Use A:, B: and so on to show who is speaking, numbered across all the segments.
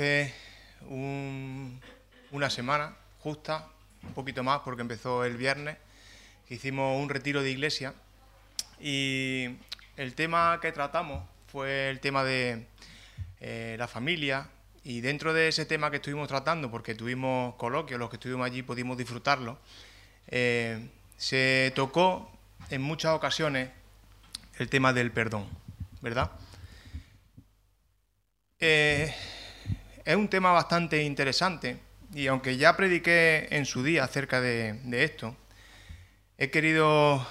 A: hace una semana, justa, un poquito más porque empezó el viernes, hicimos un retiro de iglesia y el tema que tratamos fue el tema de eh, la familia y dentro de ese tema que estuvimos tratando, porque tuvimos coloquios, los que estuvimos allí pudimos disfrutarlo, eh, se tocó en muchas ocasiones el tema del perdón, ¿verdad? Eh, es un tema bastante interesante y aunque ya prediqué en su día acerca de, esto, he querido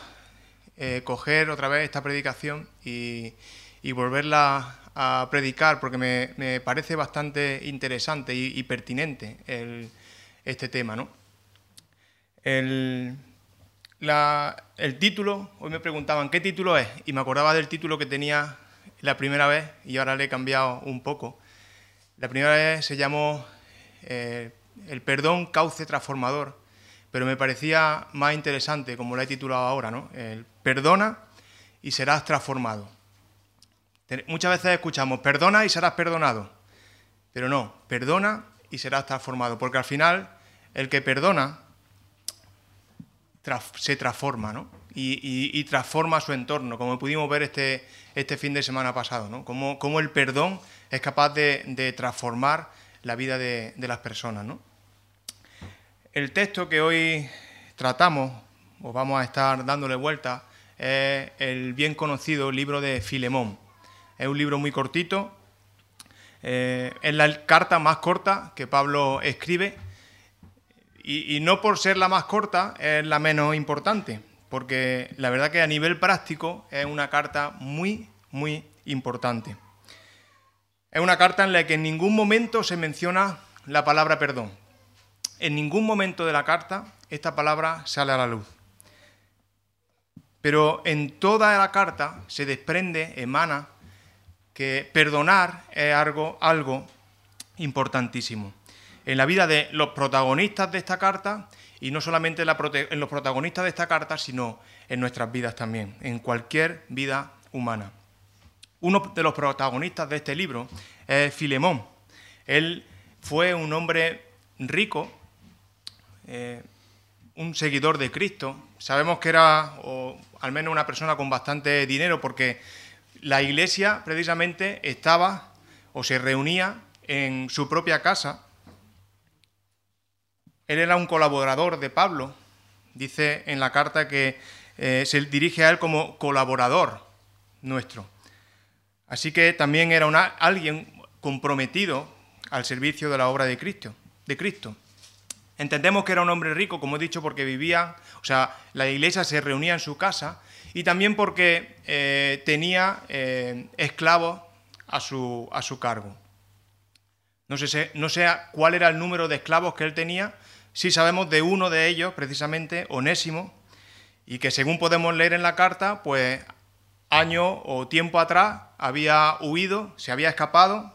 A: eh, coger otra vez esta predicación y, volverla a predicar porque me, parece bastante interesante y, pertinente este tema. ¿no? El, el título, hoy me preguntaban qué título es y me acordaba del título que tenía la primera vez y ahora le he cambiado un poco. La primera vez se llamó eh, El perdón cauce transformador, pero me parecía más interesante, como lo he titulado ahora, ¿no? El perdona y serás transformado. Muchas veces escuchamos, perdona y serás perdonado, pero no, perdona y serás transformado, porque al final el que perdona se transforma, ¿no? Y, transforma su entorno, como pudimos ver este, este fin de semana pasado, ¿no? Cómo, el perdón es capaz de, transformar la vida de, las personas, ¿no? El texto que hoy tratamos, o vamos a estar dándole vuelta, es el bien conocido libro de Filemón. Es un libro muy cortito, eh, es la carta más corta que Pablo escribe y, no por ser la más corta es la menos importante, porque la verdad que a nivel práctico es una carta muy, muy importante. Es una carta en la que en ningún momento se menciona la palabra perdón. En ningún momento de la carta esta palabra sale a la luz. Pero en toda la carta se desprende, emana, que perdonar es algo, algo importantísimo en la vida de los protagonistas de esta carta y no solamente en los protagonistas de esta carta, sino en nuestras vidas también, en cualquier vida humana. Uno de los protagonistas de este libro es Filemón. Él fue un hombre rico, eh, un seguidor de Cristo. Sabemos que era, o al menos una persona con bastante dinero, porque la iglesia precisamente estaba o se reunía en su propia casa él era un colaborador de Pablo. Dice en la carta que eh, se dirige a él como colaborador nuestro. Así que también era alguien comprometido al servicio de la obra de Cristo, de Cristo. Entendemos que era un hombre rico, como he dicho, porque vivía, o sea, la iglesia se reunía en su casa y también porque eh, tenía eh, esclavos a su, a su cargo. No sé, no sé cuál era el número de esclavos que él tenía, sí sabemos de uno de ellos, precisamente, Onésimo, y que según podemos leer en la carta, pues año o tiempo atrás había huido, se había escapado,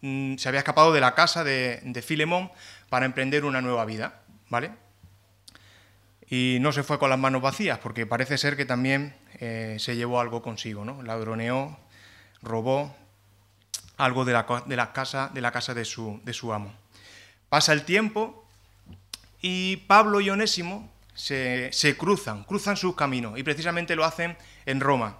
A: mm, se había escapado de la casa de, Filemón para emprender una nueva vida, ¿vale? Y no se fue con las manos vacías, porque parece ser que también eh, se llevó algo consigo, ¿no? Ladroneó, robó algo de la, de la casa, de, la casa de, su, de su amo. Pasa el tiempo y Pablo y Onésimo se, cruzan, cruzan sus caminos y precisamente lo hacen en Roma.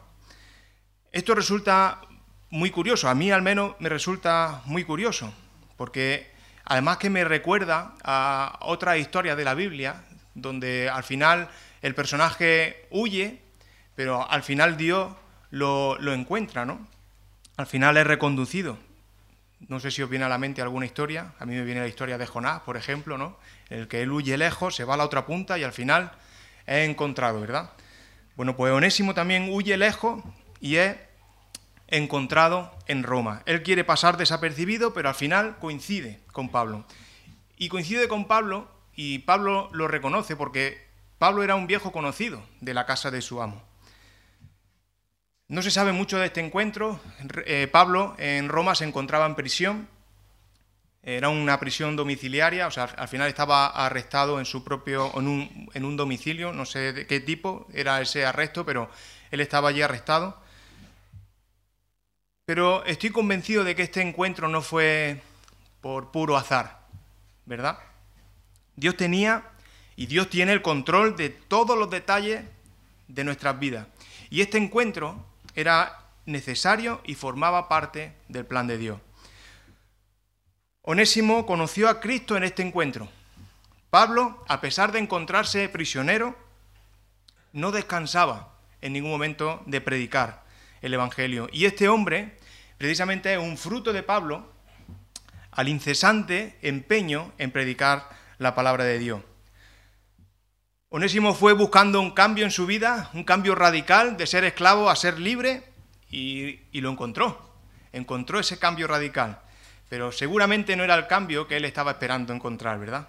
A: Esto resulta muy curioso, a mí al menos me resulta muy curioso, porque además que me recuerda a otra historia de la Biblia, donde al final el personaje huye, pero al final Dios lo, lo encuentra, ¿no? Al final es reconducido. No sé si os viene a la mente alguna historia. A mí me viene la historia de Jonás, por ejemplo, ¿no? En el que él huye lejos, se va a la otra punta y al final es encontrado, ¿verdad? Bueno, pues Onésimo también huye lejos y es encontrado en Roma. Él quiere pasar desapercibido, pero al final coincide con Pablo. Y coincide con Pablo y Pablo lo reconoce porque Pablo era un viejo conocido de la casa de su amo. No se sabe mucho de este encuentro. Eh, Pablo en Roma se encontraba en prisión. Era una prisión domiciliaria, o sea, al final estaba arrestado en su propio, en un, en un domicilio, no sé de qué tipo era ese arresto, pero él estaba allí arrestado. Pero estoy convencido de que este encuentro no fue por puro azar, ¿verdad? Dios tenía y Dios tiene el control de todos los detalles de nuestras vidas. Y este encuentro era necesario y formaba parte del plan de Dios. Onésimo conoció a Cristo en este encuentro. Pablo, a pesar de encontrarse prisionero, no descansaba en ningún momento de predicar el Evangelio. Y este hombre, precisamente, es un fruto de Pablo al incesante empeño en predicar la palabra de Dios. Onésimo fue buscando un cambio en su vida, un cambio radical de ser esclavo a ser libre, y, lo encontró. Encontró ese cambio radical. Pero seguramente no era el cambio que él estaba esperando encontrar, ¿verdad?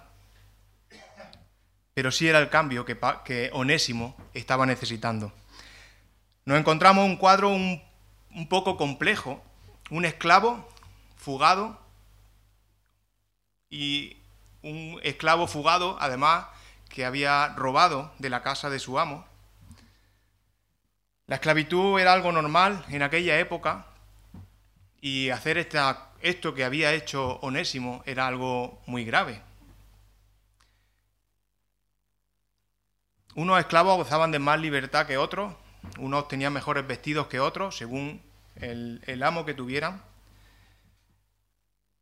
A: Pero sí era el cambio que, Onésimo estaba necesitando. Nos encontramos un cuadro un poco complejo, un esclavo fugado y un esclavo fugado, además, que había robado de la casa de su amo. La esclavitud era algo normal en aquella época y hacer esta, esto que había hecho Onésimo era algo muy grave. Unos esclavos gozaban de más libertad que otros, unos tenían mejores vestidos que otros, según el, amo que tuvieran.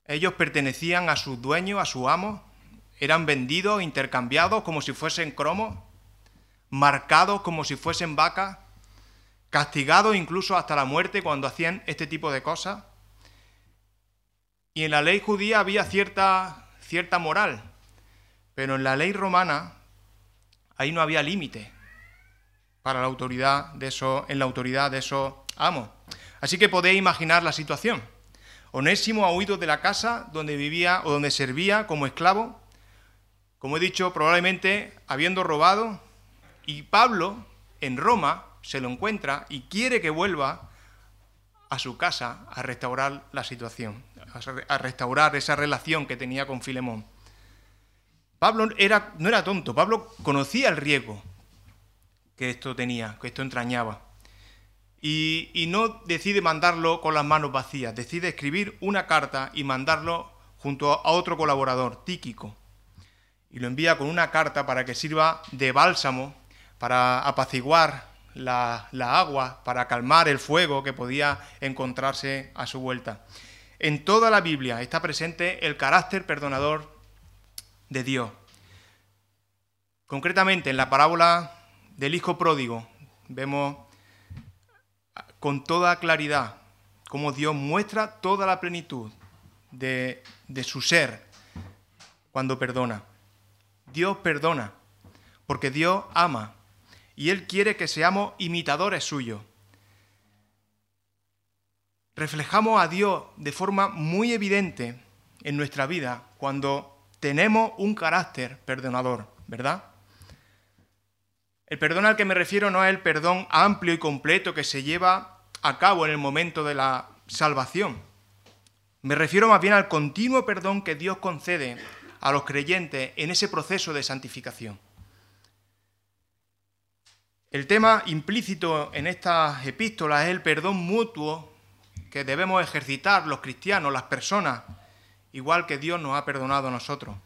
A: Ellos pertenecían a sus dueños, a su amo, eran vendidos, intercambiados como si fuesen cromos, marcados como si fuesen vacas, castigados incluso hasta la muerte cuando hacían este tipo de cosas. Y en la ley judía había cierta, cierta moral, pero en la ley romana ahí no había límite para la autoridad de eso, en la autoridad de esos amos. Así que podéis imaginar la situación. Onésimo ha huido de la casa donde vivía o donde servía como esclavo, como he dicho, probablemente habiendo robado, y Pablo en Roma se lo encuentra y quiere que vuelva a su casa a restaurar la situación, a restaurar esa relación que tenía con Filemón. Pablo no era tonto, Pablo conocía el riesgo que esto tenía, que esto entrañaba. Y, no decide mandarlo con las manos vacías, decide escribir una carta y mandarlo junto a otro colaborador, Tíquico. Y lo envía con una carta para que sirva de bálsamo, para apaciguar la, agua, para calmar el fuego que podía encontrarse a su vuelta. En toda la Biblia está presente el carácter perdonador de Dios. Concretamente en la parábola del Hijo Pródigo vemos con toda claridad cómo Dios muestra toda la plenitud de su ser cuando perdona. Dios perdona porque Dios ama y Él quiere que seamos imitadores suyos. Reflejamos a Dios de forma muy evidente en nuestra vida cuando tenemos un carácter perdonador, ¿verdad? El perdón al que me refiero no es el perdón amplio y completo que se lleva a cabo en el momento de la salvación. Me refiero más bien al continuo perdón que Dios concede a los creyentes en ese proceso de santificación. El tema implícito en estas epístolas es el perdón mutuo que debemos ejercitar los cristianos, las personas, igual que Dios nos ha perdonado a nosotros.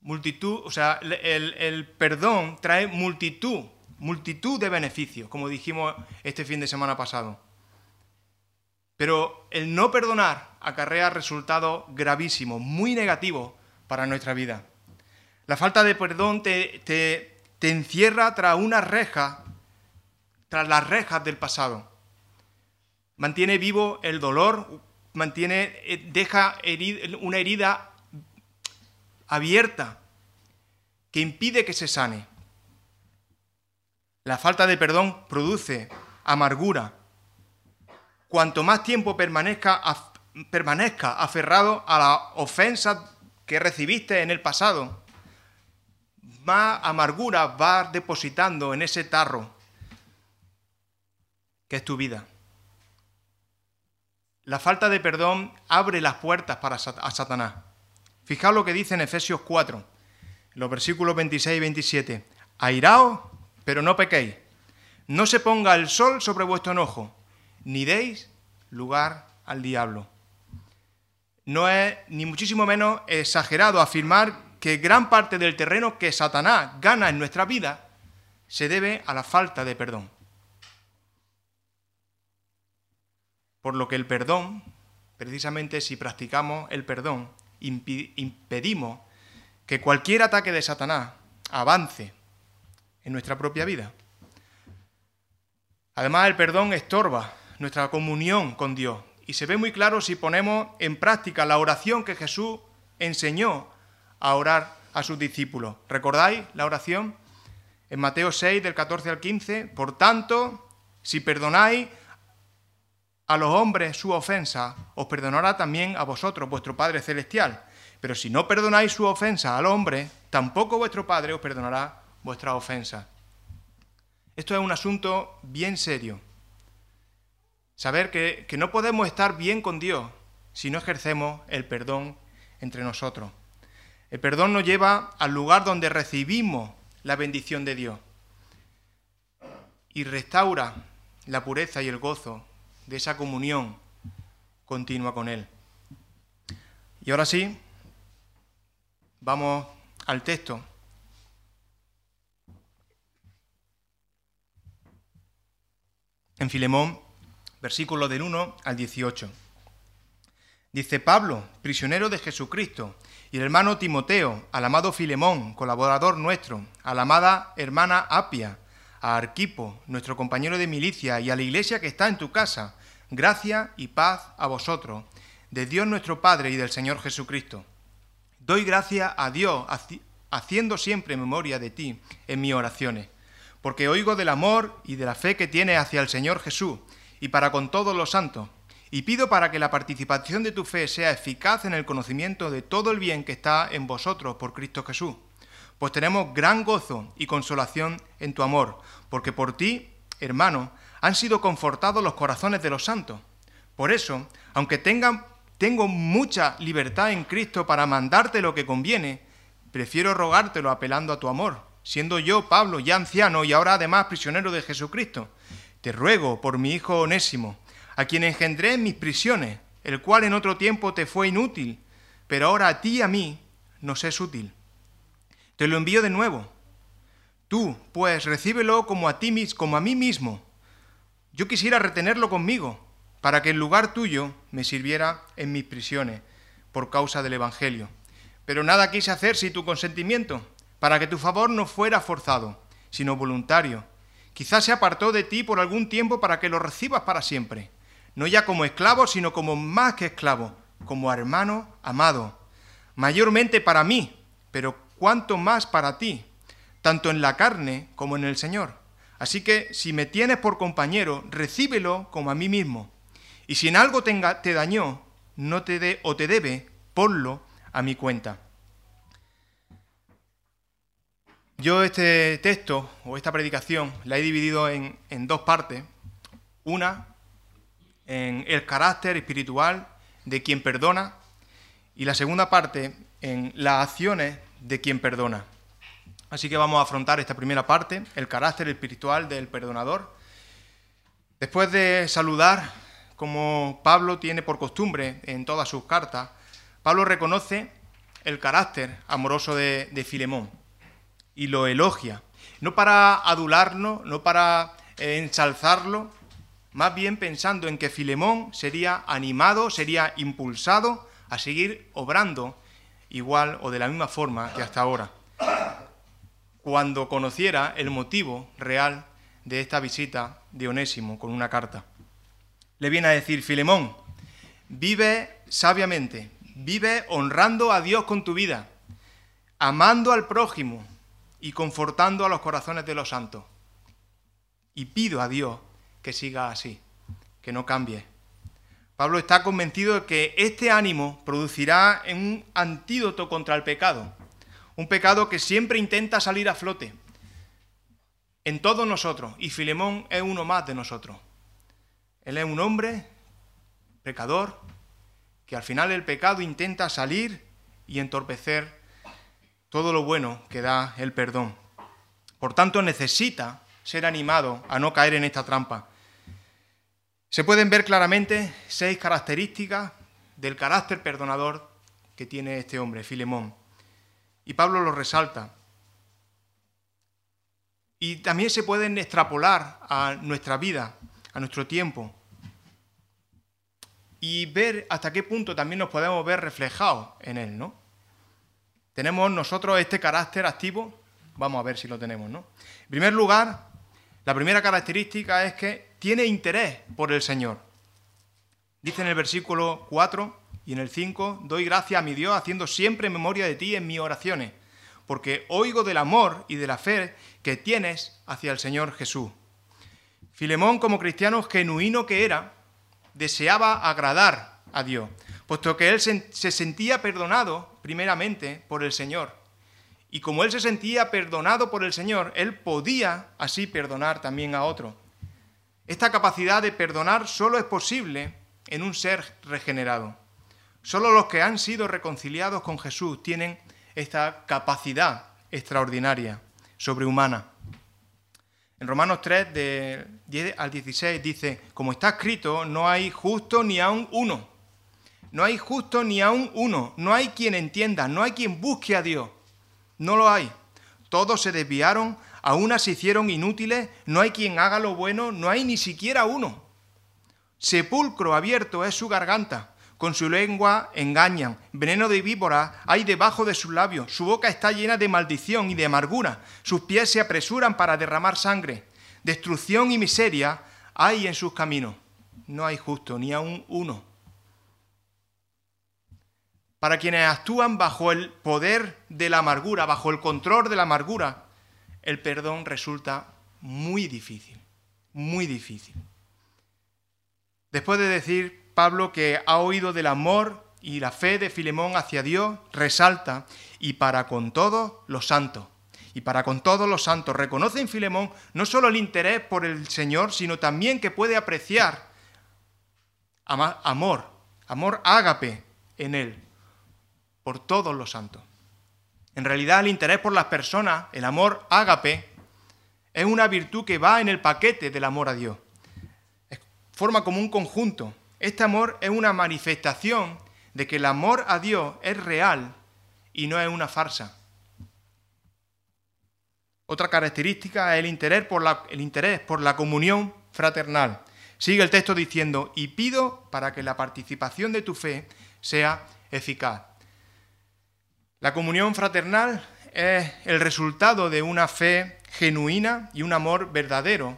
A: Multitud, o sea, el, el perdón trae multitud, multitud de beneficios, como dijimos este fin de semana pasado. Pero el no perdonar acarrea resultados gravísimos, muy negativos para nuestra vida. La falta de perdón te, encierra tras una reja, tras las rejas del pasado. Mantiene vivo el dolor, mantiene, eh, deja una herida abierta que impide que se sane. La falta de perdón produce amargura. Cuanto más tiempo permanezca, permanezca aferrado a la ofensa que recibiste en el pasado, más amargura vas depositando en ese tarro que es tu vida. La falta de perdón abre las puertas para a Satanás. Fijaos lo que dice en Efesios 4, los versículos 26 y 27. Airaos, pero no pequéis. No se ponga el sol sobre vuestro enojo, ni deis lugar al diablo. No es ni muchísimo menos exagerado afirmar que gran parte del terreno que Satanás gana en nuestra vida se debe a la falta de perdón. Por lo que el perdón, precisamente si practicamos el perdón, impedimos que cualquier ataque de Satanás avance en nuestra propia vida. Además, el perdón estorba nuestra comunión con Dios y se ve muy claro si ponemos en práctica la oración que Jesús enseñó a orar a sus discípulos. ¿Recordáis la oración? En Mateo 6, del 14 al 15, por tanto, si perdonáis a los hombres su ofensa, os perdonará también a vosotros, vuestro Padre Celestial. Pero si no perdonáis su ofensa al hombre, tampoco vuestro Padre os perdonará vuestra ofensa. Esto es un asunto bien serio. Saber que, que no podemos estar bien con Dios si no ejercemos el perdón entre nosotros. El perdón nos lleva al lugar donde recibimos la bendición de Dios y restaura la pureza y el gozo de esa comunión continua con Él. Y ahora sí, vamos al texto en Filemón, versículo del 1 al 18. Dice Pablo, prisionero de Jesucristo, y el hermano Timoteo, al amado Filemón, colaborador nuestro, a la amada hermana Apia, a Arquipo, nuestro compañero de milicia, y a la iglesia que está en tu casa, gracia y paz a vosotros, de Dios nuestro Padre y del Señor Jesucristo. Doy gracia a Dios, haciendo siempre memoria de ti en mis oraciones porque oigo del amor y de la fe que tiene hacia el Señor Jesús y para con todos los santos, y pido para que la participación de tu fe sea eficaz en el conocimiento de todo el bien que está en vosotros por Cristo Jesús, pues tenemos gran gozo y consolación en tu amor, porque por ti, hermano, han sido confortados los corazones de los santos. Por eso, aunque tengo mucha libertad en Cristo para mandarte lo que conviene, prefiero rogártelo apelando a tu amor siendo yo, Pablo, ya anciano y ahora además prisionero de Jesucristo, te ruego por mi hijo Onésimo, a quien engendré en mis prisiones, el cual en otro tiempo te fue inútil, pero ahora a ti y a mí nos es útil. Te lo envío de nuevo. Tú, pues, recíbelo como a ti como a mí mismo. Yo quisiera retenerlo conmigo, para que en lugar tuyo me sirviera en mis prisiones, por causa del Evangelio. Pero nada quise hacer sin tu consentimiento para que tu favor no fuera forzado, sino voluntario. Quizás se apartó de ti por algún tiempo para que lo recibas para siempre, no ya como esclavo, sino como más que esclavo, como hermano amado, mayormente para mí, pero cuanto más para ti, tanto en la carne como en el Señor. Así que si me tienes por compañero, recíbelo como a mí mismo. Y si en algo te, te dañó, no te dé o te debe, ponlo a mi cuenta. Yo este texto o esta predicación la he dividido en, dos partes. Una en el carácter espiritual de quien perdona y la segunda parte en las acciones de quien perdona. Así que vamos a afrontar esta primera parte, el carácter espiritual del perdonador. Después de saludar, como Pablo tiene por costumbre en todas sus cartas, Pablo reconoce el carácter amoroso de, Filemón y lo elogia. No para adularlo, no para eh, ensalzarlo, más bien pensando en que Filemón sería animado, sería impulsado a seguir obrando igual o de la misma forma que hasta ahora, cuando conociera el motivo real de esta visita de Onésimo con una carta. Le viene a decir, Filemón, vive sabiamente, vive honrando a Dios con tu vida, amando al prójimo, y confortando a los corazones de los santos. Y pido a Dios que siga así, que no cambie. Pablo está convencido de que este ánimo producirá un antídoto contra el pecado, un pecado que siempre intenta salir a flote en todos nosotros, y Filemón es uno más de nosotros. Él es un hombre pecador que al final el pecado intenta salir y entorpecer todo lo bueno que da el perdón. Por tanto, necesita ser animado a no caer en esta trampa. Se pueden ver claramente seis características del carácter perdonador que tiene este hombre, Filemón. Y Pablo lo resalta. Y también se pueden extrapolar a nuestra vida, a nuestro tiempo, y ver hasta qué punto también nos podemos ver reflejados en él, ¿no? ¿Tenemos nosotros este carácter activo? Vamos a ver si lo tenemos, ¿no? En primer lugar, la primera característica es que tiene interés por el Señor. Dice en el versículo 4 y en el 5, doy gracias a mi Dios haciendo siempre memoria de ti en mis oraciones porque oigo del amor y de la fe que tienes hacia el Señor Jesús. Filemón, como cristiano genuino que era, deseaba agradar a Dios, puesto que él se sentía perdonado primeramente por el Señor. Y como él se sentía perdonado por el Señor, él podía así perdonar también a otro. Esta capacidad de perdonar solo es posible en un ser regenerado. Solo los que han sido reconciliados con Jesús tienen esta capacidad extraordinaria, sobrehumana. En Romanos 3, de 10 al 16, dice, como está escrito, no hay justo ni aun uno. No hay justo ni aun uno. No hay quien entienda, no hay quien busque a Dios. No lo hay. Todos se desviaron, a unas se hicieron inútiles, no hay quien haga lo bueno, no hay ni siquiera uno. Sepulcro abierto es su garganta con su lengua engañan, veneno de víbora hay debajo de sus labios, su boca está llena de maldición y de amargura, sus pies se apresuran para derramar sangre, destrucción y miseria hay en sus caminos. No hay justo, ni aun uno. Para quienes actúan bajo el poder de la amargura, bajo el control de la amargura, el perdón resulta muy difícil, muy difícil. Después de decir Pablo, que ha oído del amor y la fe de Filemón hacia Dios, resalta, y para con todos los santos. Y para con todos los santos reconoce en Filemón no solo el interés por el Señor, sino también que puede apreciar amor, amor ágape en él, por todos los santos. En realidad el interés por las personas, el amor ágape, es una virtud que va en el paquete del amor a Dios. Forma como un conjunto. Este amor es una manifestación de que el amor a Dios es real y no es una farsa. Otra característica es el interés por la, interés por la comunión fraternal. Sigue el texto diciendo, y pido para que la participación de tu fe sea eficaz. La comunión fraternal es el resultado de una fe genuina y un amor verdadero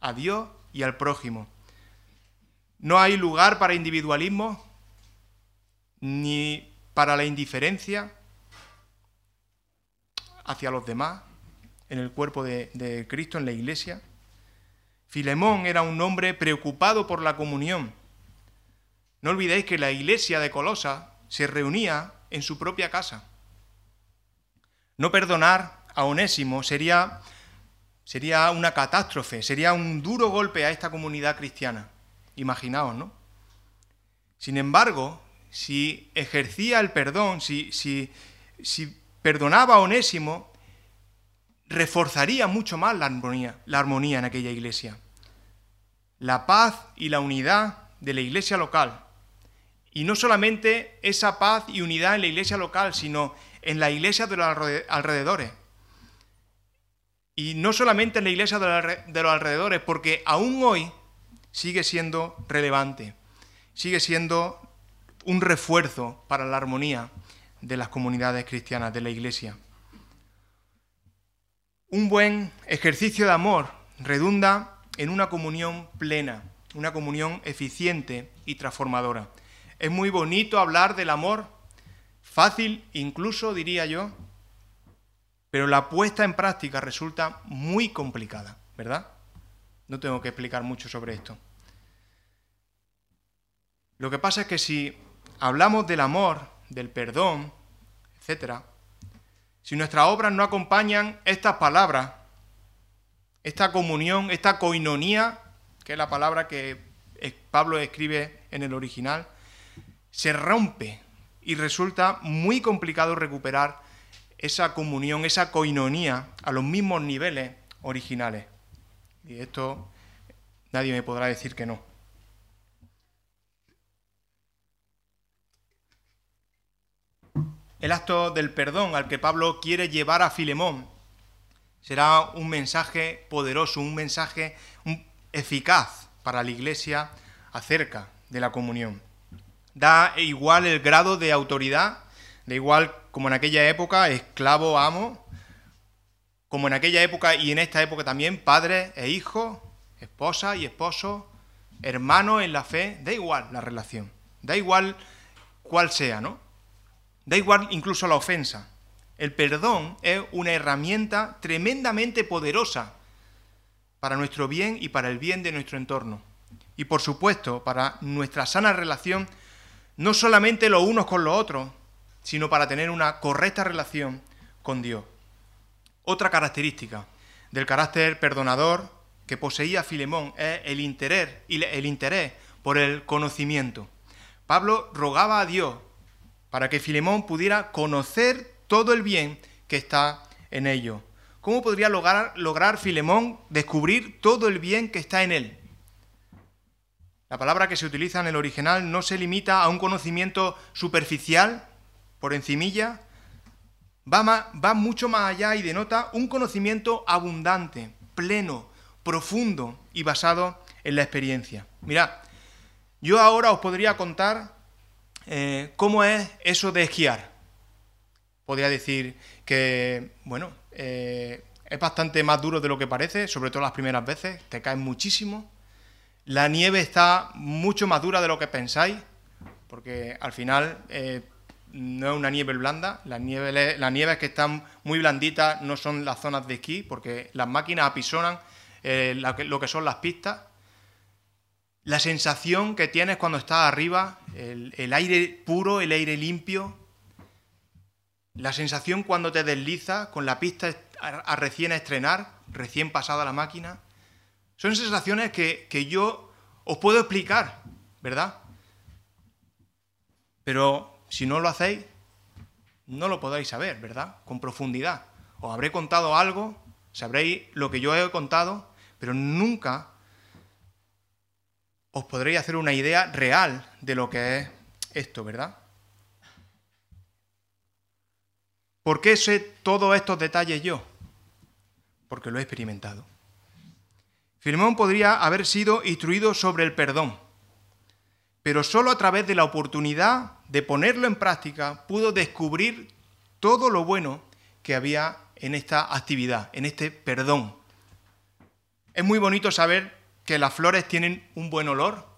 A: a Dios y al prójimo. No hay lugar para individualismo ni para la indiferencia hacia los demás en el cuerpo de, Cristo, en la iglesia. Filemón era un hombre preocupado por la comunión. No olvidéis que la iglesia de Colosa se reunía en su propia casa. No perdonar a Onésimo sería, sería una catástrofe, sería un duro golpe a esta comunidad cristiana. Imaginaos, ¿no? Sin embargo, si ejercía el perdón, si, si, si perdonaba a Onésimo, reforzaría mucho más la armonía, la armonía en aquella iglesia. La paz y la unidad de la iglesia local. Y no solamente esa paz y unidad en la iglesia local, sino en la iglesia de los alrededores. Y no solamente en la iglesia de los alrededores, porque aún hoy sigue siendo relevante, sigue siendo un refuerzo para la armonía de las comunidades cristianas, de la Iglesia. Un buen ejercicio de amor redunda en una comunión plena, una comunión eficiente y transformadora. Es muy bonito hablar del amor, fácil incluso diría yo, pero la puesta en práctica resulta muy complicada, ¿verdad? No tengo que explicar mucho sobre esto. Lo que pasa es que si hablamos del amor, del perdón, etc., si nuestras obras no acompañan estas palabras, esta comunión, esta coinonía, que es la palabra que Pablo escribe en el original, se rompe y resulta muy complicado recuperar esa comunión, esa coinonía a los mismos niveles originales. Y esto Nadie me podrá decir que no. El acto del perdón al que Pablo quiere llevar a Filemón será un mensaje poderoso, un mensaje eficaz para la iglesia acerca de la comunión. Da igual el grado de autoridad, da igual como en aquella época, esclavo, amo, como en aquella época y en esta época también, padre e hijo, esposa y esposo, hermano en la fe, da igual la relación, da igual cuál sea, ¿no? Da igual incluso la ofensa. El perdón es una herramienta tremendamente poderosa para nuestro bien y para el bien de nuestro entorno. Y por supuesto, para nuestra sana relación, no solamente los unos con los otros, sino para tener una correcta relación con Dios. Otra característica del carácter perdonador que poseía Filemón es el interés, el interés por el conocimiento. Pablo rogaba a Dios para que Filemón pudiera conocer todo el bien que está en ello. ¿Cómo podría lograr, lograr Filemón descubrir todo el bien que está en él? La palabra que se utiliza en el original no se limita a un conocimiento superficial, por encimilla, va, va mucho más allá y denota un conocimiento abundante, pleno, profundo y basado en la experiencia. Mirad, yo ahora os podría contar eh, ¿Cómo es eso de esquiar? Podría decir que, bueno, eh, es bastante más duro de lo que parece, sobre todo las primeras veces, te caes muchísimo. La nieve está mucho más dura de lo que pensáis, porque al final eh, no es una nieve blanda, las nieves, las nieves que están muy blanditas no son las zonas de esquí, porque las máquinas apisonan lo que son las pistas. La sensación que tienes cuando estás arriba, el, aire puro, el aire limpio, la sensación cuando te deslizas con la pista a, recién estrenar, recién pasada la máquina, son sensaciones que, que yo os puedo explicar, ¿verdad? Pero si no lo hacéis, no lo podéis saber, ¿verdad? Con profundidad. Os habré contado algo, sabréis lo que yo he contado, pero nunca os podréis hacer una idea real de lo que es esto, ¿verdad? ¿Por qué sé todos estos detalles yo? Porque lo he experimentado. Filemón podría haber sido instruido sobre el perdón, pero solo a través de la oportunidad de ponerlo en práctica pudo descubrir todo lo bueno que había en esta actividad, en este perdón. Es muy bonito saber que las flores tienen un buen olor,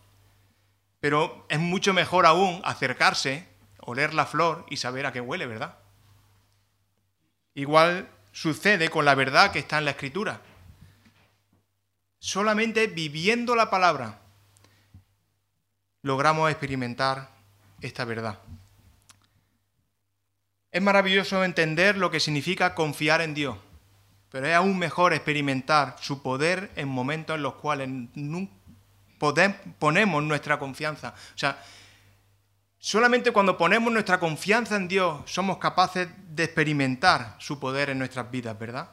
A: pero es mucho mejor aún acercarse, oler la flor y saber a qué huele, ¿verdad? Igual sucede con la verdad que está en la escritura. Solamente viviendo la palabra logramos experimentar esta verdad. Es maravilloso entender lo que significa confiar en Dios pero es aún mejor experimentar su poder en momentos en los cuales ponemos nuestra confianza. O sea, solamente cuando ponemos nuestra confianza en Dios somos capaces de experimentar su poder en nuestras vidas, ¿verdad?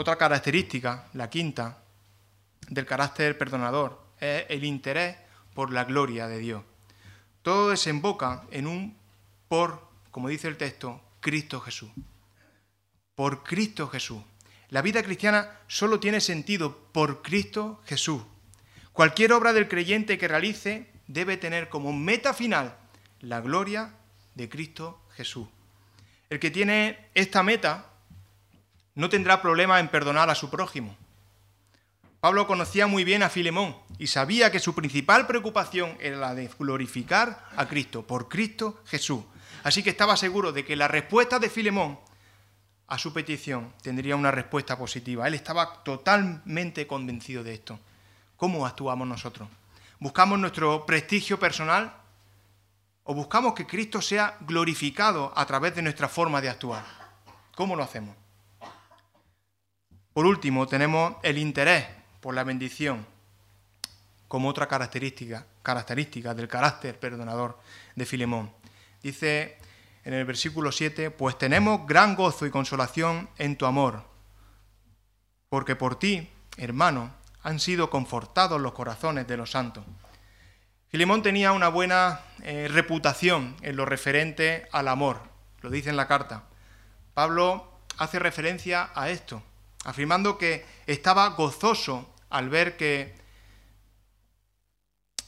A: Otra característica, la quinta, del carácter perdonador, es el interés por la gloria de Dios. Todo desemboca en un por, como dice el texto, Cristo Jesús por Cristo Jesús. La vida cristiana solo tiene sentido por Cristo Jesús. Cualquier obra del creyente que realice debe tener como meta final la gloria de Cristo Jesús. El que tiene esta meta no tendrá problema en perdonar a su prójimo. Pablo conocía muy bien a Filemón y sabía que su principal preocupación era la de glorificar a Cristo, por Cristo Jesús. Así que estaba seguro de que la respuesta de Filemón a su petición tendría una respuesta positiva. Él estaba totalmente convencido de esto. ¿Cómo actuamos nosotros? ¿Buscamos nuestro prestigio personal o buscamos que Cristo sea glorificado a través de nuestra forma de actuar? ¿Cómo lo hacemos? Por último, tenemos el interés por la bendición como otra característica, característica del carácter perdonador de Filemón. Dice en el versículo 7, pues tenemos gran gozo y consolación en tu amor, porque por ti hermano, han sido confortados los corazones de los santos. Filemón tenía una buena eh, reputación en lo referente al amor, lo dice en la carta. Pablo hace referencia a esto, afirmando que estaba gozoso al ver que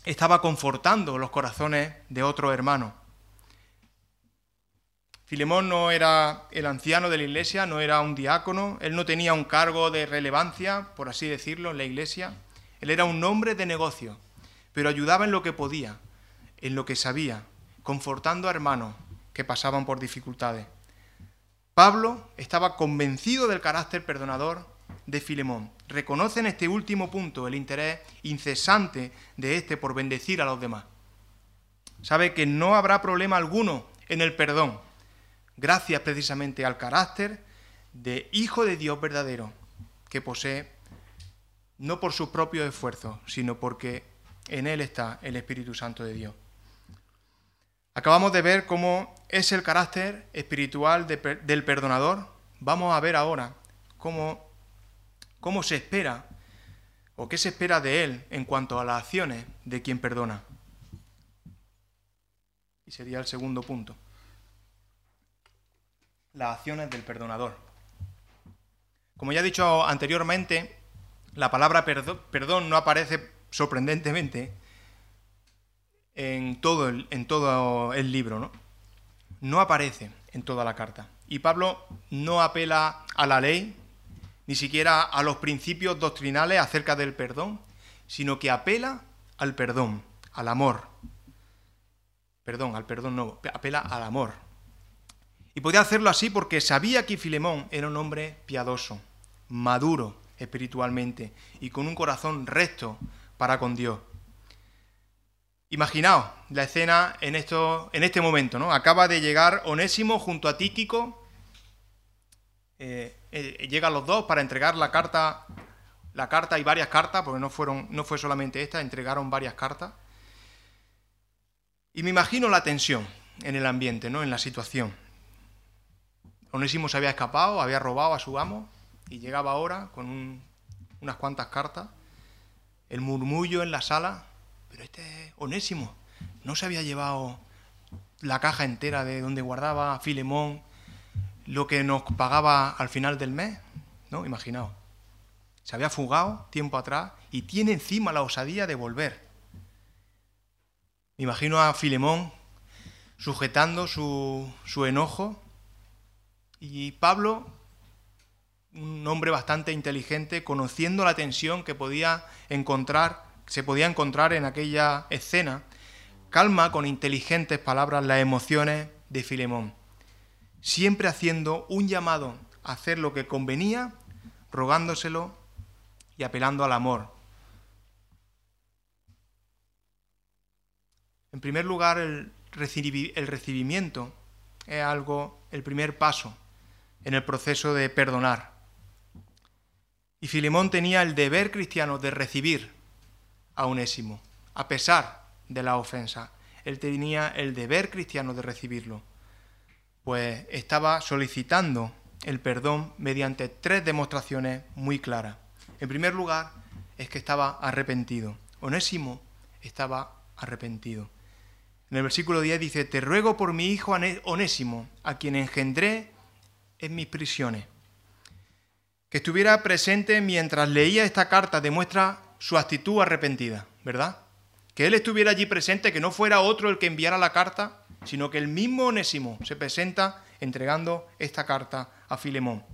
A: estaba confortando los corazones de otro hermano. Filemón no era el anciano de la iglesia, no era un diácono, él no tenía un cargo de relevancia, por así decirlo, en la iglesia. Él era un hombre de negocio, pero ayudaba en lo que podía, en lo que sabía, confortando a hermanos que pasaban por dificultades. Pablo estaba convencido del carácter perdonador de Filemón. Reconoce en este último punto el interés incesante de éste por bendecir a los demás. Sabe que no habrá problema alguno en el perdón, gracias precisamente al carácter de Hijo de Dios verdadero que posee, no por sus propios esfuerzos, sino porque en Él está el Espíritu Santo de Dios. Acabamos de ver cómo es el carácter espiritual del perdonador. Vamos a ver ahora cómo, cómo se espera o qué se espera de Él en cuanto a las acciones de quien perdona. Y sería el segundo punto las acciones del perdonador. Como ya he dicho anteriormente, la palabra perdón no aparece sorprendentemente en todo el, en todo el libro, ¿no? No aparece en toda la carta. Y Pablo no apela a la ley, ni siquiera a los principios doctrinales acerca del perdón, sino que apela al perdón, al amor. Perdón, al perdón no, apela al amor. Y podía hacerlo así porque sabía que Filemón era un hombre piadoso, maduro espiritualmente y con un corazón recto para con Dios. Imaginaos la escena en, esto, en este momento, ¿no? Acaba de llegar Onésimo junto a Tíquico, eh, eh, llegan los dos para entregar la carta, la carta y varias cartas, porque no, fueron, no fue solamente esta, entregaron varias cartas. Y me imagino la tensión en el ambiente, ¿no? En la situación. Onésimo se había escapado, había robado a su amo y llegaba ahora con unas cuantas cartas. El murmullo en la sala, pero este Onésimo no se había llevado la caja entera de donde guardaba Filemón lo que nos pagaba al final del mes, ¿no? Imaginaos. Se había fugado tiempo atrás y tiene encima la osadía de volver. Me imagino a Filemón sujetando su, su enojo y Pablo, un hombre bastante inteligente, conociendo la tensión que podía encontrar, se podía encontrar en aquella escena, calma con inteligentes palabras las emociones de Filemón, siempre haciendo un llamado a hacer lo que convenía, rogándoselo y apelando al amor. En primer lugar, el, recibimiento es algo, el primer paso en el proceso de perdonar. Y Filemón tenía el deber cristiano de recibir a Onésimo, a pesar de la ofensa. Él tenía el deber cristiano de recibirlo, pues estaba solicitando el perdón mediante tres demostraciones muy claras. En primer lugar, es que estaba arrepentido. Onésimo estaba arrepentido. En el versículo 10 dice, Te ruego por mi hijo Onésimo, a quien engendré en mis prisiones. Que estuviera presente mientras leía esta carta demuestra su actitud arrepentida, ¿verdad? Que él estuviera allí presente, que no fuera otro el que enviara la carta, sino que el mismo Onésimo se presenta entregando esta carta a Filemón.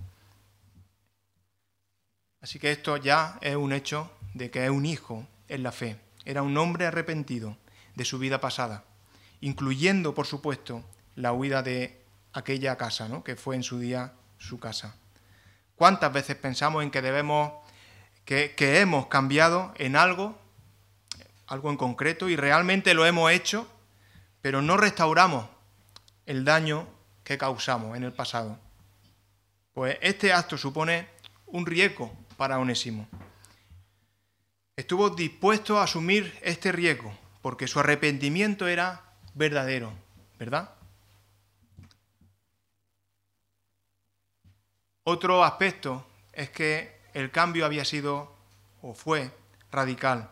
A: Así que esto ya es un hecho de que es un hijo en la fe. Era un hombre arrepentido de su vida pasada, incluyendo, por supuesto, la huida de aquella casa, ¿no? que fue en su día su casa. ¿Cuántas veces pensamos en que debemos, que, hemos cambiado en algo, algo en concreto, y realmente lo hemos hecho, pero no restauramos el daño que causamos en el pasado? Pues este acto supone un riesgo para Onésimo. Estuvo dispuesto a asumir este riesgo porque su arrepentimiento era verdadero, ¿verdad? Otro aspecto es que el cambio había sido o fue radical.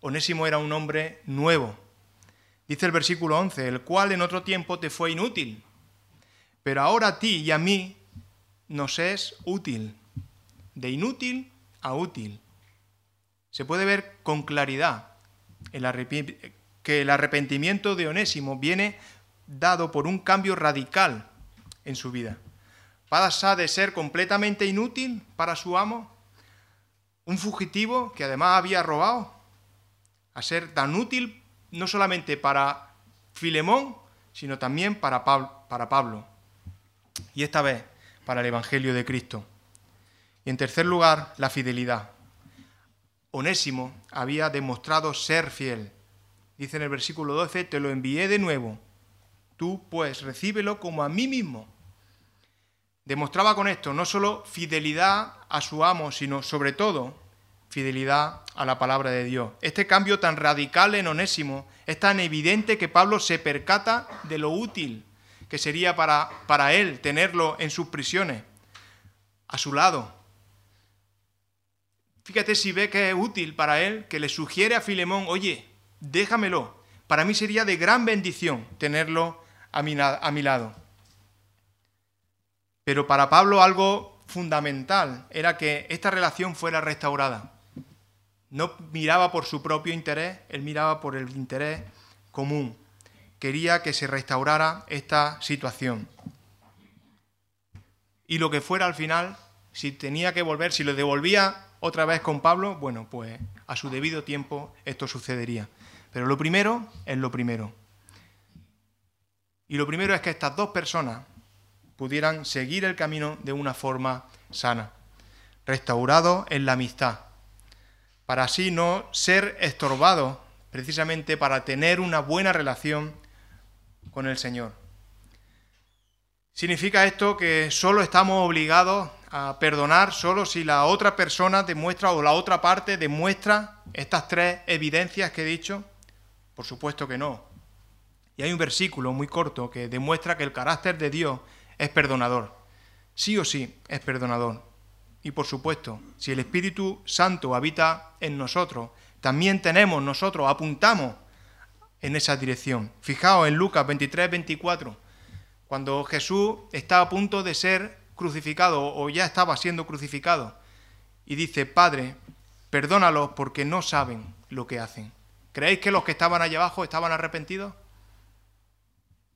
A: Onésimo era un hombre nuevo. Dice el versículo 11, el cual en otro tiempo te fue inútil, pero ahora a ti y a mí nos es útil, de inútil a útil. Se puede ver con claridad que el arrepentimiento de Onésimo viene dado por un cambio radical en su vida. Pasa de ser completamente inútil para su amo, un fugitivo que además había robado, a ser tan útil no solamente para Filemón, sino también para Pablo. Y esta vez para el Evangelio de Cristo. Y en tercer lugar, la fidelidad. Onésimo había demostrado ser fiel. Dice en el versículo 12, te lo envié de nuevo. Tú pues recíbelo como a mí mismo. Demostraba con esto no solo fidelidad a su amo, sino sobre todo fidelidad a la palabra de Dios. Este cambio tan radical en Onésimo es tan evidente que Pablo se percata de lo útil que sería para, para él tenerlo en sus prisiones, a su lado. Fíjate si ve que es útil para él, que le sugiere a Filemón, oye, déjamelo. Para mí sería de gran bendición tenerlo a mi, a mi lado. Pero para Pablo algo fundamental era que esta relación fuera restaurada. No miraba por su propio interés, él miraba por el interés común quería que se restaurara esta situación. Y lo que fuera al final, si tenía que volver, si lo devolvía otra vez con Pablo, bueno, pues a su debido tiempo esto sucedería. Pero lo primero es lo primero. Y lo primero es que estas dos personas pudieran seguir el camino de una forma sana, restaurado en la amistad, para así no ser estorbados precisamente para tener una buena relación con el Señor. ¿Significa esto que solo estamos obligados a perdonar solo si la otra persona demuestra o la otra parte demuestra estas tres evidencias que he dicho? Por supuesto que no. Y hay un versículo muy corto que demuestra que el carácter de Dios es perdonador. Sí o sí es perdonador. Y por supuesto, si el Espíritu Santo habita en nosotros, también tenemos nosotros, apuntamos en esa dirección. Fijaos en Lucas 23, 24, cuando Jesús está a punto de ser crucificado o ya estaba siendo crucificado y dice, Padre, perdónalos porque no saben lo que hacen. ¿Creéis que los que estaban allá abajo estaban arrepentidos?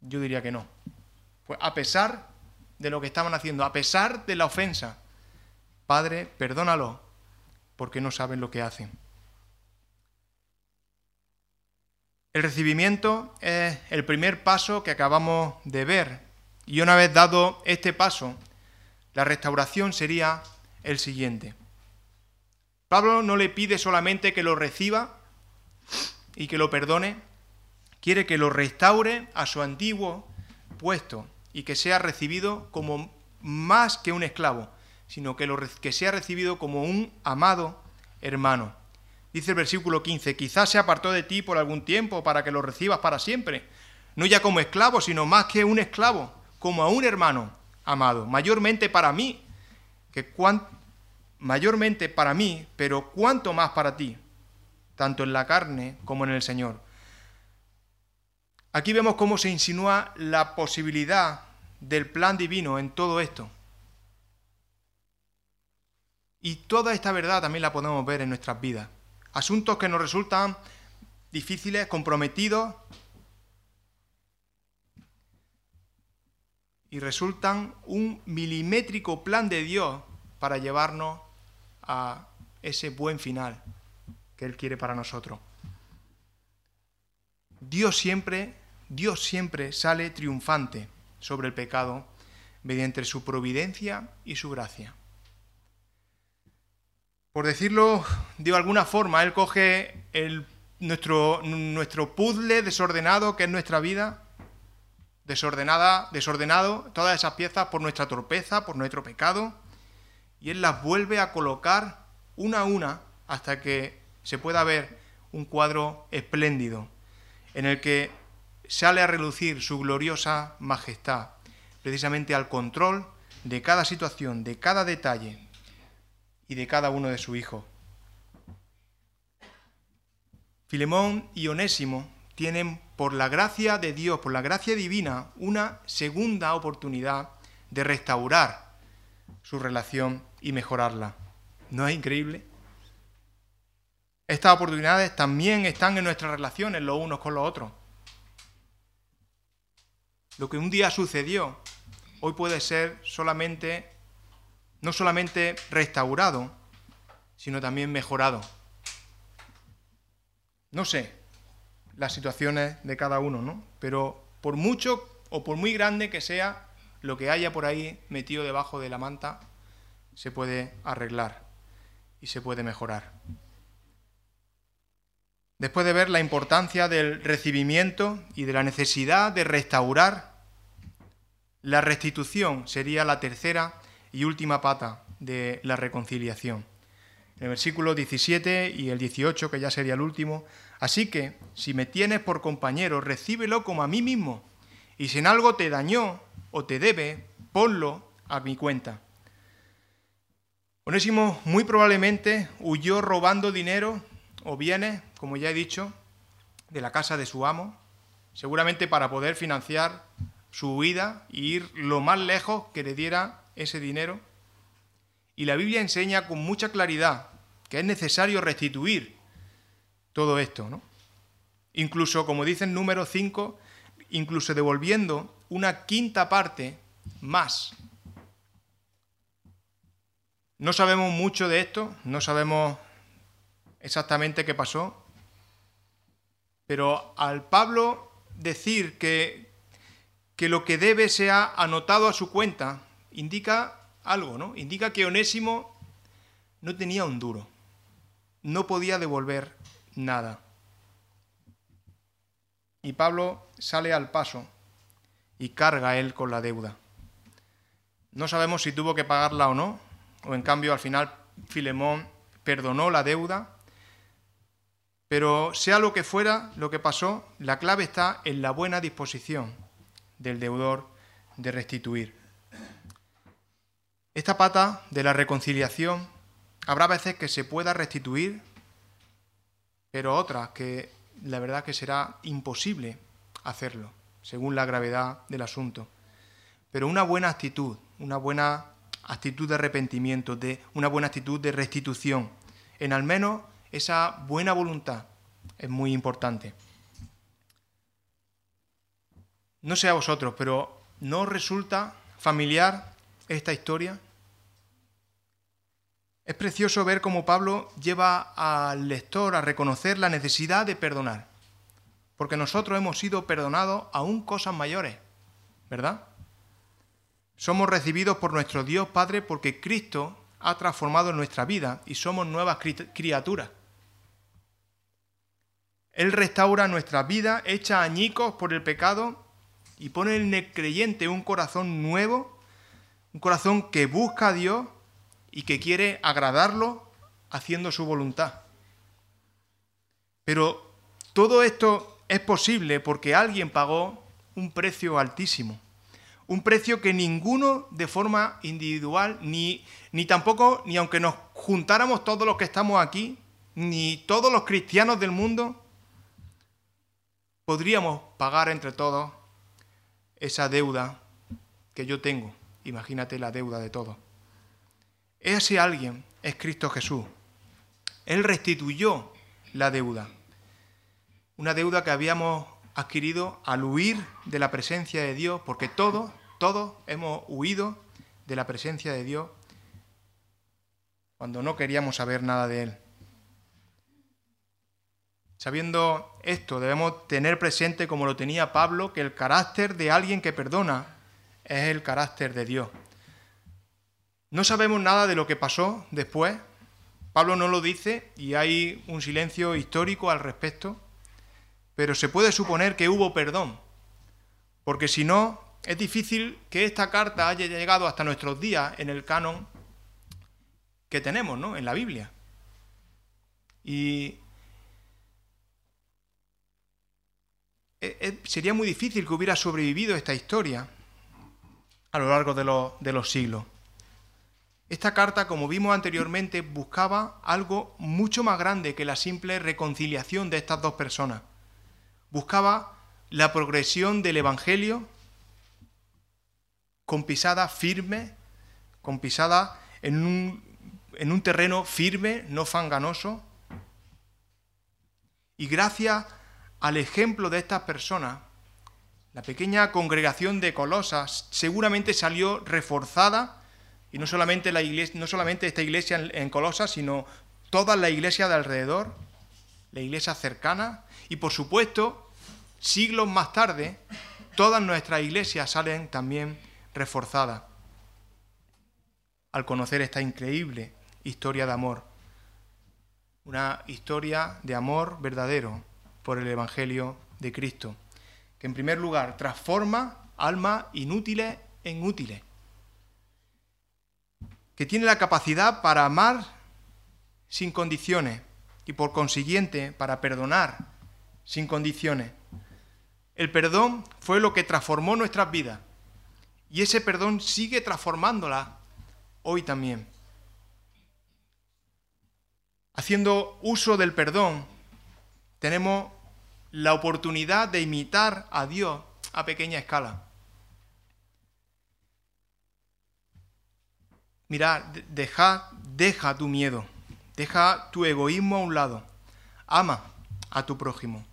A: Yo diría que no. Pues a pesar de lo que estaban haciendo, a pesar de la ofensa, Padre, perdónalos porque no saben lo que hacen. El recibimiento es el primer paso que acabamos de ver. Y una vez dado este paso, la restauración sería el siguiente. Pablo no le pide solamente que lo reciba y que lo perdone, quiere que lo restaure a su antiguo puesto y que sea recibido como más que un esclavo, sino que, lo, que sea recibido como un amado hermano. Dice el versículo 15, quizás se apartó de ti por algún tiempo para que lo recibas para siempre, no ya como esclavo, sino más que un esclavo, como a un hermano amado, mayormente para mí, que mayormente para mí, pero cuánto más para ti, tanto en la carne como en el Señor. Aquí vemos cómo se insinúa la posibilidad del plan divino en todo esto. Y toda esta verdad también la podemos ver en nuestras vidas asuntos que nos resultan difíciles, comprometidos y resultan un milimétrico plan de Dios para llevarnos a ese buen final que Él quiere para nosotros. Dios siempre, Dios siempre sale triunfante sobre el pecado mediante su providencia y su gracia. Por decirlo de alguna forma, Él coge nuestro, nuestro puzzle desordenado que es nuestra vida, desordenada, desordenado, todas esas piezas por nuestra torpeza, por nuestro pecado, y Él las vuelve a colocar una a una hasta que se pueda ver un cuadro espléndido en el que sale a relucir su gloriosa majestad, precisamente al control de cada situación, de cada detalle, y de cada uno de su hijo. Filemón y Onésimo tienen, por la gracia de Dios, por la gracia divina, una segunda oportunidad de restaurar su relación y mejorarla. ¿No es increíble? Estas oportunidades también están en nuestras relaciones los unos con los otros. Lo que un día sucedió, hoy puede ser solamente, no solamente restaurado, sino también mejorado. No sé las situaciones de cada uno, ¿no? Pero por mucho o por muy grande que sea lo que haya por ahí metido debajo de la manta, se puede arreglar y se puede mejorar. Después de ver la importancia del recibimiento y de la necesidad de restaurar, la restitución sería la tercera y última pata de la reconciliación. En el versículo 17 y el 18, que ya sería el último, así que si me tienes por compañero, recíbelo como a mí mismo, y si en algo te dañó o te debe, ponlo a mi cuenta. Onésimo muy probablemente huyó robando dinero o bienes, como ya he dicho, de la casa de su amo, seguramente para poder financiar su huida e ir lo más lejos que le diera ese dinero. Y la Biblia enseña con mucha claridad que es necesario restituir todo esto, ¿no? Incluso, como dice el número 5, incluso devolviendo una quinta parte más. No sabemos mucho de esto, no sabemos exactamente qué pasó, pero al Pablo decir que, que lo que debe sea anotado a su cuenta, indica algo, ¿no? Indica que Onésimo no tenía un duro, no podía devolver nada. Y Pablo sale al paso y carga él con la deuda. No sabemos si tuvo que pagarla o no, o en cambio al final Filemón perdonó la deuda, pero sea lo que fuera lo que pasó, la clave está en la buena disposición del deudor de restituir. Esta pata de la reconciliación habrá veces que se pueda restituir, pero otras que la verdad que será imposible hacerlo, según la gravedad del asunto. Pero una buena actitud, una buena actitud de arrepentimiento, de una buena actitud de restitución, en al menos esa buena voluntad es muy importante. No sé a vosotros, pero ¿no resulta familiar esta historia? Es precioso ver cómo Pablo lleva al lector a reconocer la necesidad de perdonar, porque nosotros hemos sido perdonados aún cosas mayores, ¿verdad? Somos recibidos por nuestro Dios Padre porque Cristo ha transformado nuestra vida y somos nuevas criaturas. Él restaura nuestra vida hecha añicos por el pecado y pone en el creyente un corazón nuevo, un corazón que busca a Dios y que quiere agradarlo haciendo su voluntad. Pero todo esto es posible porque alguien pagó un precio altísimo. Un precio que ninguno de forma individual, ni, ni tampoco, ni aunque nos juntáramos todos los que estamos aquí, ni todos los cristianos del mundo, podríamos pagar entre todos esa deuda que yo tengo. Imagínate la deuda de todos. Ese alguien es Cristo Jesús. Él restituyó la deuda. Una deuda que habíamos adquirido al huir de la presencia de Dios, porque todos, todos hemos huido de la presencia de Dios cuando no queríamos saber nada de Él. Sabiendo esto, debemos tener presente, como lo tenía Pablo, que el carácter de alguien que perdona es el carácter de Dios. No sabemos nada de lo que pasó después. Pablo no lo dice y hay un silencio histórico al respecto, pero se puede suponer que hubo perdón, porque si no, es difícil que esta carta haya llegado hasta nuestros días en el canon que tenemos, ¿no? En la Biblia. Y Eh, eh, sería muy difícil que hubiera sobrevivido esta historia a lo largo de, los siglos. Esta carta, como vimos anteriormente, buscaba algo mucho más grande que la simple reconciliación de estas dos personas. Buscaba la progresión del Evangelio con pisada firme, con pisada en un, en un terreno firme, no fanganoso. Y gracias al ejemplo de estas personas, la pequeña congregación de Colosas seguramente salió reforzada, y no solamente, no solamente esta iglesia en, en Colosas, sino toda la iglesia de alrededor, la iglesia cercana, y por supuesto, siglos más tarde, todas nuestras iglesias salen también reforzada al conocer esta increíble historia de amor. Una historia de amor verdadero por el Evangelio de Cristo, que en primer lugar transforma almas inútiles en útiles, que tiene la capacidad para amar sin condiciones y por consiguiente para perdonar sin condiciones. El perdón fue lo que transformó nuestras vidas y ese perdón sigue transformándola hoy también. Haciendo uso del perdón, tenemos la oportunidad de imitar a Dios a pequeña escala. Mira, deja, deja tu miedo, deja tu egoísmo a un lado, ama a tu prójimo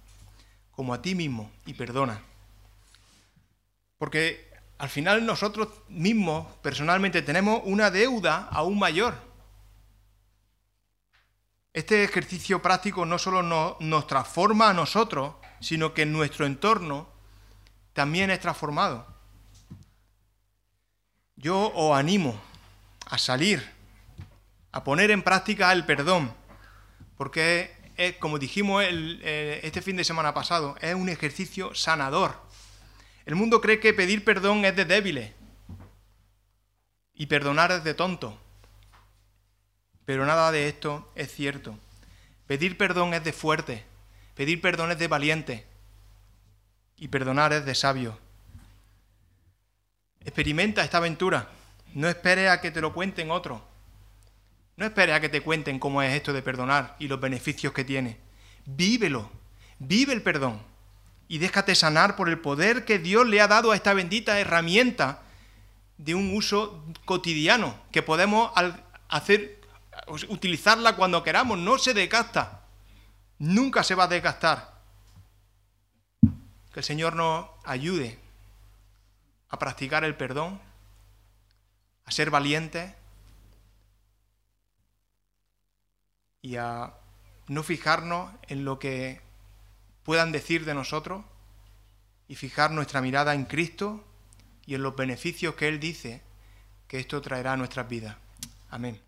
A: como a ti mismo y perdona. Porque al final nosotros mismos personalmente tenemos una deuda aún mayor. Este ejercicio práctico no solo nos, transforma a nosotros, sino que nuestro entorno también es transformado. Yo os animo a salir, a poner en práctica el perdón, porque es, como dijimos este fin de semana pasado, es un ejercicio sanador el mundo cree que pedir perdón es de débiles y perdonar es de tonto. Pero nada de esto es cierto. Pedir perdón es de fuerte, pedir perdón es de valiente y perdonar es de sabio. Experimenta esta aventura. No esperes a que te lo cuenten otros. No esperes a que te cuenten cómo es esto de perdonar y los beneficios que tiene. Vívelo. Vive el perdón y déjate sanar por el poder que Dios le ha dado a esta bendita herramienta de un uso cotidiano, que podemos hacer, utilizarla cuando queramos, no se desgasta, nunca se va a desgastar. Que el Señor nos ayude a practicar el perdón, a ser valientes y a no fijarnos en lo que puedan decir de nosotros y fijar nuestra mirada en Cristo y en los beneficios que Él dice que esto traerá a nuestras vidas. Amén.